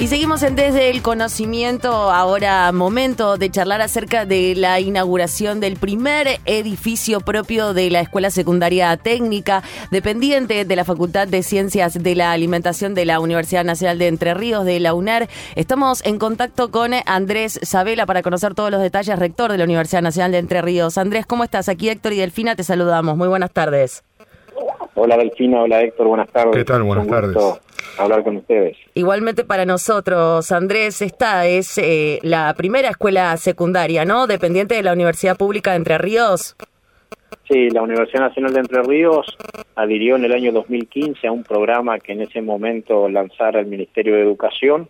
Y seguimos en Desde el Conocimiento, ahora momento de charlar acerca de la inauguración del primer edificio propio de la Escuela Secundaria Técnica, dependiente de la Facultad de Ciencias de la Alimentación de la Universidad Nacional de Entre Ríos, de la UNER. Estamos en contacto con Andrés Sabela para conocer todos los detalles, rector de la Universidad Nacional de Entre Ríos. Andrés, ¿cómo estás? Aquí Héctor y Delfina te saludamos. Muy buenas tardes. Hola Delfina, hola Héctor, buenas tardes. ¿Qué tal? Buenas tardes. Hablar con ustedes. Igualmente para nosotros, Andrés, esta es eh, la primera escuela secundaria, ¿no? Dependiente de la Universidad Pública de Entre Ríos. Sí, la Universidad Nacional de Entre Ríos adhirió en el año 2015 a un programa que en ese momento lanzara el Ministerio de Educación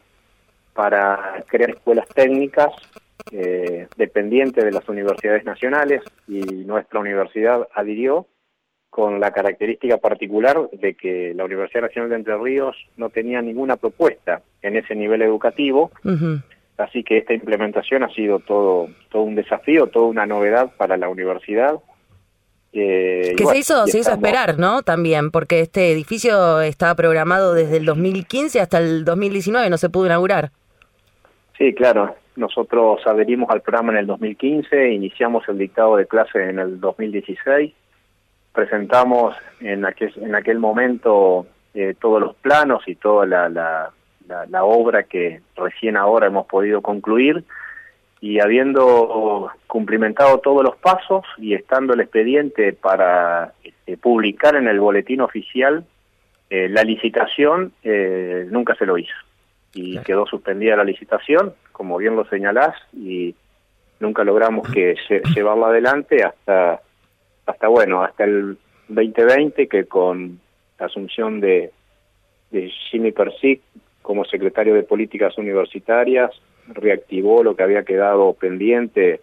para crear escuelas técnicas eh, dependientes de las universidades nacionales y nuestra universidad adhirió con la característica particular de que la Universidad Nacional de Entre Ríos no tenía ninguna propuesta en ese nivel educativo, así que esta implementación ha sido todo, todo un desafío, toda una novedad para la universidad. Eh, que se hizo, se hizo esperar, ¿no? También, porque este edificio estaba programado desde el 2015 hasta el 2019, no se pudo inaugurar. Sí, claro. Nosotros adherimos al programa en el 2015, iniciamos el dictado de clase en el 2016 presentamos en aquel, en aquel momento eh, todos los planos y toda la, la, la, obra que recién ahora hemos podido concluir y habiendo cumplimentado todos los pasos y estando el expediente para este, publicar en el boletín oficial eh, la licitación, eh, nunca se lo hizo. Y quedó suspendida la licitación, como bien lo señalás, y nunca logramos que llevarla adelante hasta hasta bueno, hasta el 2020 que con la asunción de, de Jimmy Persic como secretario de Políticas Universitarias reactivó lo que había quedado pendiente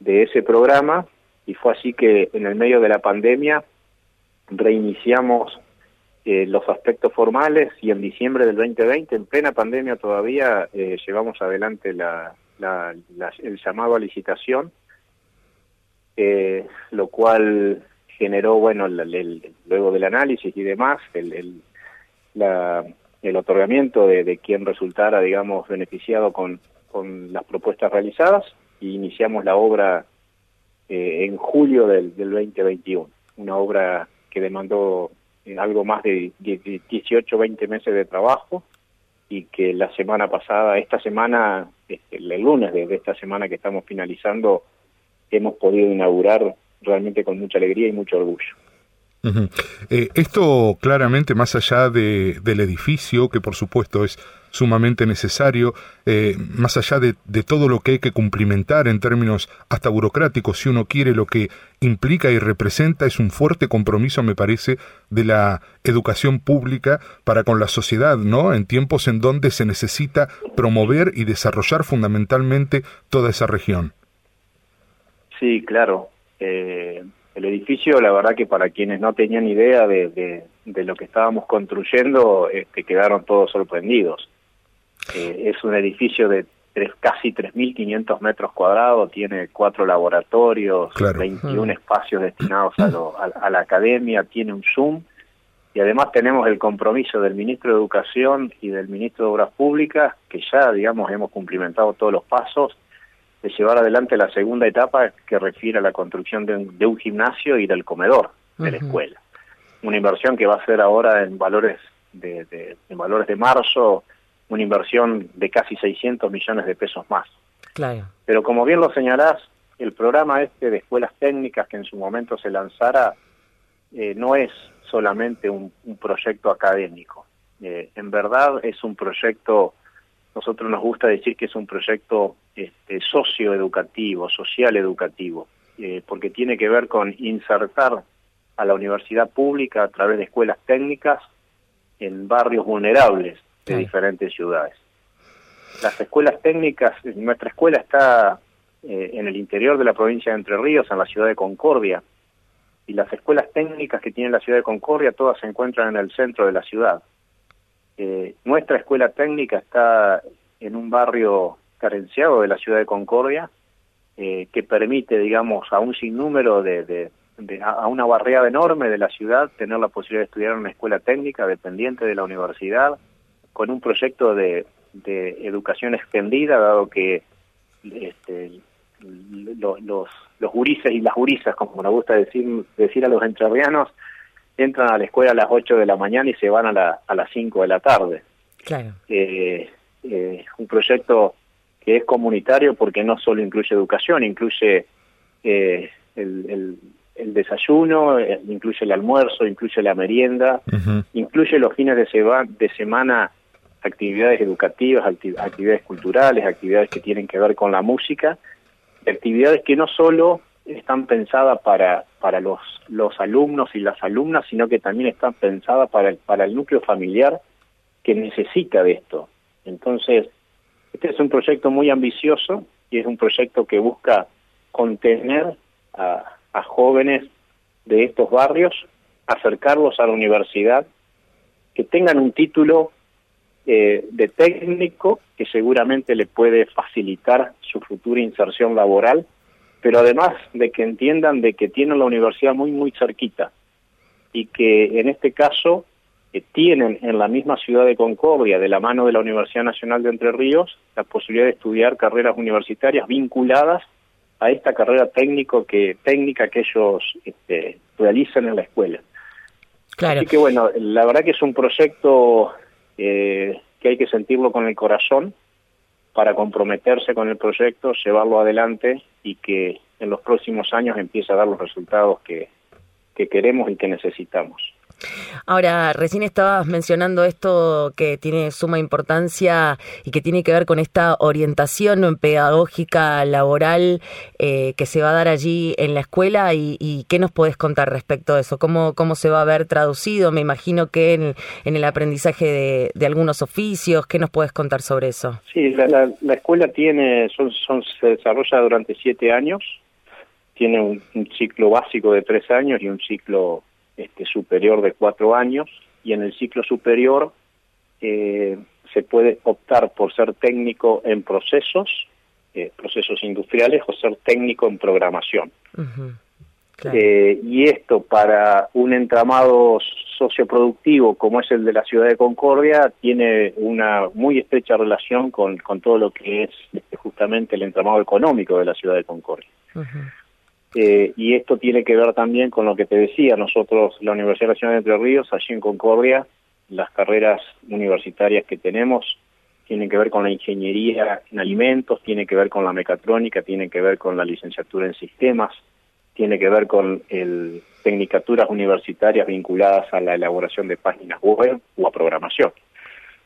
de ese programa y fue así que en el medio de la pandemia reiniciamos eh, los aspectos formales y en diciembre del 2020, en plena pandemia todavía, eh, llevamos adelante la, la, el llamado a licitación eh, lo cual generó, bueno, luego del análisis y demás, el, el, la, el otorgamiento de, de, quien resultara, digamos, beneficiado con, con las propuestas realizadas y iniciamos la obra eh, en julio del, del 2021, una obra que demandó eh, algo más de 18, 20 meses de trabajo y que la semana pasada, esta semana, este, el lunes de esta semana que estamos finalizando, hemos podido inaugurar realmente con mucha alegría y mucho orgullo. Eh, esto claramente, más allá de, del edificio, que por supuesto es sumamente necesario, eh, más allá de, todo lo que hay que cumplimentar en términos hasta burocráticos, si uno quiere, lo que implica y representa es un fuerte compromiso, me parece, de la educación pública para con la sociedad, ¿no? En tiempos en donde se necesita promover y desarrollar fundamentalmente toda esa región. Sí, claro. Eh, el edificio, la verdad que para quienes no tenían idea de, de, lo que estábamos construyendo, este, quedaron todos sorprendidos. Eh, es un edificio de tres, casi 3.500 metros cuadrados, tiene cuatro laboratorios, 21 espacios destinados a, a, la academia, tiene un Zoom y además tenemos el compromiso del ministro de Educación y del ministro de Obras Públicas, que ya, digamos, hemos cumplimentado todos los pasos de llevar adelante la segunda etapa que refiere a la construcción de un, gimnasio y del comedor de la escuela. Una inversión que va a ser ahora en valores de, de, en valores de marzo, una inversión de casi 600 millones de pesos más. Claro. Pero como bien lo señalás, el programa este de escuelas técnicas que en su momento se lanzara eh, no es solamente un, proyecto académico. Eh, en verdad es un proyecto nosotros nos gusta decir que es un proyecto este, socioeducativo, social educativo, eh, porque tiene que ver con insertar a la universidad pública a través de escuelas técnicas en barrios vulnerables de diferentes ciudades. Las escuelas técnicas, nuestra escuela está eh, en el interior de la provincia de Entre Ríos, en la ciudad de Concordia, y las escuelas técnicas que tiene la ciudad de Concordia todas se encuentran en el centro de la ciudad. Eh, nuestra escuela técnica está en un barrio carenciado de la ciudad de Concordia eh, que permite, digamos, a un sinnúmero de, de, a una barrera enorme de la ciudad tener la posibilidad de estudiar en una escuela técnica dependiente de la universidad, con un proyecto de, de educación extendida, dado que este, los, los, los gurises y las gurisas, como nos gusta decir, decir a los entrerrianos, entran a la escuela a las 8 de la mañana y se van a, la, a las 5 de la tarde. Claro. Eh, eh, un proyecto que es comunitario porque no solo incluye educación, incluye eh, el, el, el, desayuno, eh, incluye el almuerzo, incluye la merienda, incluye los fines de, seba, de semana actividades educativas, acti actividades culturales, actividades que tienen que ver con la música, actividades que no solo están pensadas para, para los, los alumnos y las alumnas, sino que también están pensadas para el, para el núcleo familiar que necesita de esto. Entonces, este es un proyecto muy ambicioso y es un proyecto que busca contener a, jóvenes de estos barrios, acercarlos a la universidad, que tengan un título eh, de técnico que seguramente le puede facilitar su futura inserción laboral, pero además de que entiendan de que tienen la universidad muy, muy cerquita y que en este caso eh, tienen en la misma ciudad de Concordia, de la mano de la Universidad Nacional de Entre Ríos, la posibilidad de estudiar carreras universitarias vinculadas a esta carrera técnico que técnica que ellos este, realizan en la escuela. Claro. Así que bueno, la verdad que es un proyecto eh, que hay que sentirlo con el corazón para comprometerse con el proyecto, llevarlo adelante y que en los próximos años empiece a dar los resultados que, que queremos y que necesitamos. Ahora, recién estabas mencionando esto que tiene suma importancia y que tiene que ver con esta orientación pedagógica laboral eh, que se va a dar allí en la escuela y, y, qué nos podés contar respecto a eso, cómo, cómo se va a ver traducido, me imagino que en, el aprendizaje de, algunos oficios, ¿qué nos puedes contar sobre eso? Sí, la, la, la escuela tiene, son, son, se desarrolla durante siete años, tiene un ciclo básico de tres años y un ciclo este, superior de cuatro años y en el ciclo superior eh, se puede optar por ser técnico en procesos, eh, procesos industriales o ser técnico en programación. Uh -huh. claro. eh, y esto para un entramado socioproductivo como es el de la ciudad de Concordia tiene una muy estrecha relación con, con todo lo que es este, justamente el entramado económico de la ciudad de Concordia. Uh -huh. Eh, y esto tiene que ver también con lo que te decía, nosotros, la Universidad Nacional de Entre Ríos, allí en Concordia, las carreras universitarias que tenemos tienen que ver con la ingeniería en alimentos, tiene que ver con la mecatrónica, tiene que ver con la licenciatura en sistemas, tiene que ver con el tecnicaturas universitarias vinculadas a la elaboración de páginas web o a programación.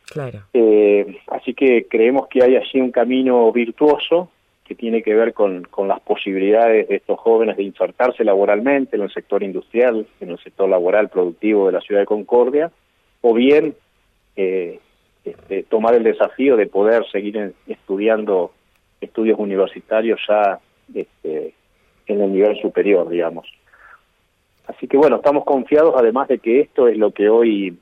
Claro. Eh, así que creemos que hay allí un camino virtuoso que tiene que ver con, con las posibilidades de estos jóvenes de insertarse laboralmente en el sector industrial, en el sector laboral productivo de la ciudad de Concordia, o bien eh, este, tomar el desafío de poder seguir estudiando estudios universitarios ya este, en el nivel superior, digamos. Así que bueno, estamos confiados además de que esto es lo que hoy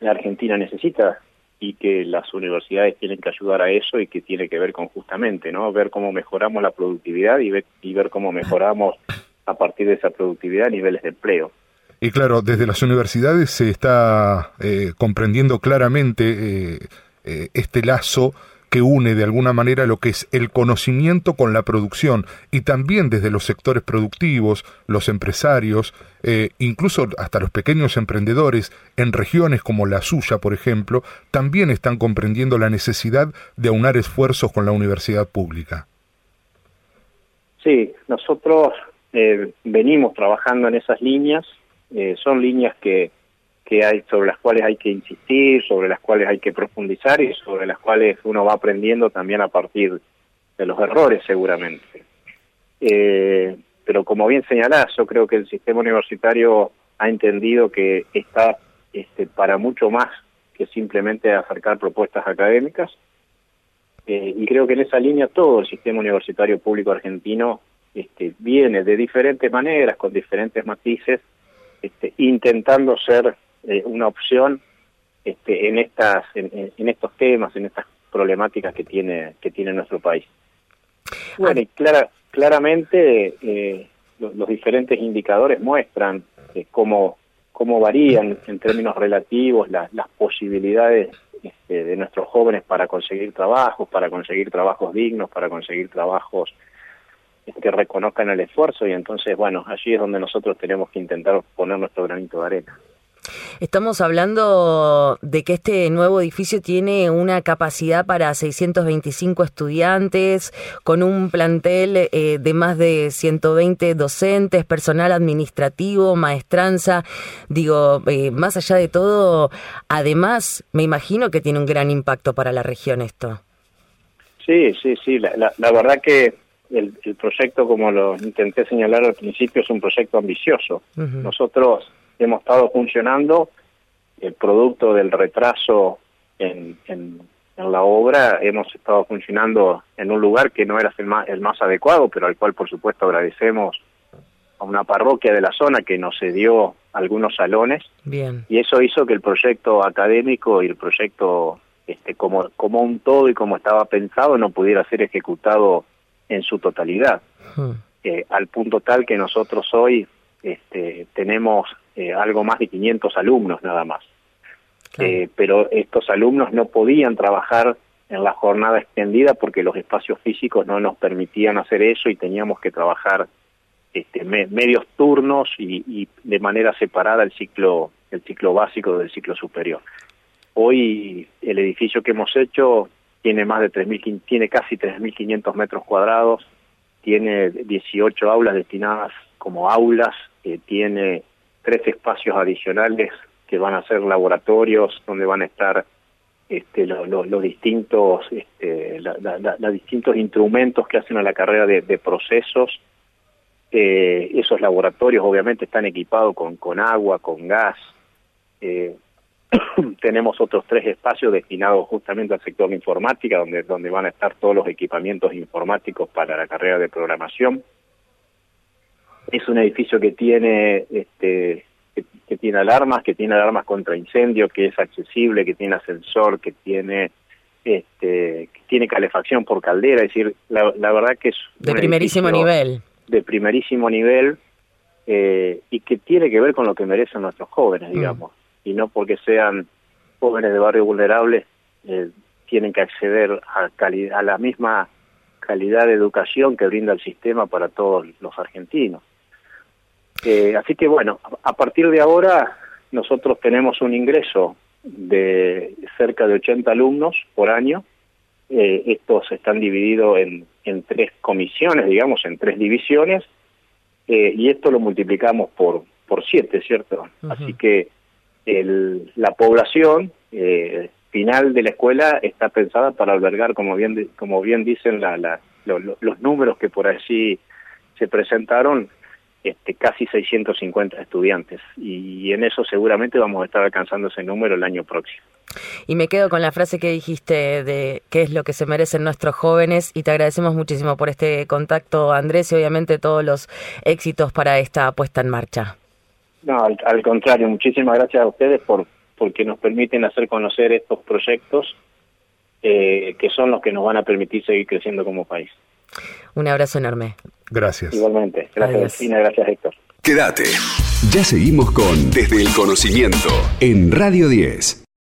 la Argentina necesita, y que las universidades tienen que ayudar a eso y que tiene que ver con justamente, ¿no? Ver cómo mejoramos la productividad y ver, y ver cómo mejoramos a partir de esa productividad niveles de empleo. Y claro, desde las universidades se está eh, comprendiendo claramente eh, eh, este lazo que une de alguna manera lo que es el conocimiento con la producción y también desde los sectores productivos, los empresarios, eh, incluso hasta los pequeños emprendedores en regiones como la suya, por ejemplo, también están comprendiendo la necesidad de aunar esfuerzos con la universidad pública. Sí, nosotros eh, venimos trabajando en esas líneas, eh, son líneas que que hay sobre las cuales hay que insistir, sobre las cuales hay que profundizar y sobre las cuales uno va aprendiendo también a partir de los errores seguramente. Eh, pero como bien señalás, yo creo que el sistema universitario ha entendido que está este, para mucho más que simplemente acercar propuestas académicas eh, y creo que en esa línea todo el sistema universitario público argentino este, viene de diferentes maneras, con diferentes matices, este, intentando ser eh, una opción este, en estas en, estos temas en estas problemáticas que tiene que tiene nuestro país Bueno, y clara, claramente eh, los, diferentes indicadores muestran eh, cómo, cómo varían en términos relativos las posibilidades este, de nuestros jóvenes para conseguir trabajos, para conseguir trabajos dignos, para conseguir trabajos que reconozcan el esfuerzo y entonces, bueno, allí es donde nosotros tenemos que intentar poner nuestro granito de arena. Estamos hablando de que este nuevo edificio tiene una capacidad para 625 estudiantes, con un plantel eh, de más de 120 docentes, personal administrativo, maestranza. Digo, eh, más allá de todo, además, me imagino que tiene un gran impacto para la región esto. Sí, sí, sí. La, verdad que el, proyecto, como lo intenté señalar al principio, es un proyecto ambicioso. Nosotros hemos estado funcionando, el producto del retraso en, en, la obra, hemos estado funcionando en un lugar que no era el más, el más adecuado, pero al cual por supuesto agradecemos a una parroquia de la zona que nos cedió algunos salones. Bien. Y eso hizo que el proyecto académico y el proyecto este, como, como un todo y como estaba pensado no pudiera ser ejecutado en su totalidad. Hmm. Eh, al punto tal que nosotros hoy este, tenemos eh, algo más de 500 alumnos nada más. Eh, pero estos alumnos no podían trabajar en la jornada extendida porque los espacios físicos no nos permitían hacer eso y teníamos que trabajar este, medios turnos y, de manera separada el ciclo el ciclo básico del ciclo superior. Hoy el edificio que hemos hecho tiene más de 3.000 tiene casi 3.500 metros cuadrados, tiene 18 aulas destinadas como aulas, que tiene tres espacios adicionales que van a ser laboratorios donde van a estar este, los distintos este, los distintos instrumentos que hacen a la carrera de, procesos. Eh, esos laboratorios obviamente están equipados con, con agua con gas. Eh, tenemos otros tres espacios destinados justamente al sector de informática donde donde van a estar todos los equipamientos informáticos para la carrera de programación es un edificio que tiene este que, tiene alarmas, que tiene alarmas contra incendio, que es accesible, que tiene ascensor, que tiene este que tiene calefacción por caldera, es decir, la, verdad que es de primerísimo nivel. De primerísimo nivel eh, y que tiene que ver con lo que merecen nuestros jóvenes, mm. digamos, y no porque sean jóvenes de barrio vulnerables eh, tienen que acceder a, a la misma calidad de educación que brinda el sistema para todos los argentinos. Eh, así que bueno, a partir de ahora nosotros tenemos un ingreso de cerca de 80 alumnos por año. Eh, estos están divididos en, en tres comisiones, digamos, en tres divisiones, eh, y esto lo multiplicamos por, por siete, ¿cierto? Así que el, la población eh, final de la escuela está pensada para albergar, como bien, como bien dicen la, la, los números que por allí se presentaron, este, casi 650 estudiantes y en eso seguramente vamos a estar alcanzando ese número el año próximo. Y me quedo con la frase que dijiste de qué es lo que se merecen nuestros jóvenes y te agradecemos muchísimo por este contacto, Andrés, y obviamente todos los éxitos para esta puesta en marcha. No, al, contrario, muchísimas gracias a ustedes por porque nos permiten hacer conocer estos proyectos eh, que son los que nos van a permitir seguir creciendo como país. Un abrazo enorme. Gracias. Igualmente. Gracias, Delfina. Gracias, Héctor. Quédate. Ya seguimos con Desde el Conocimiento en Radio 10.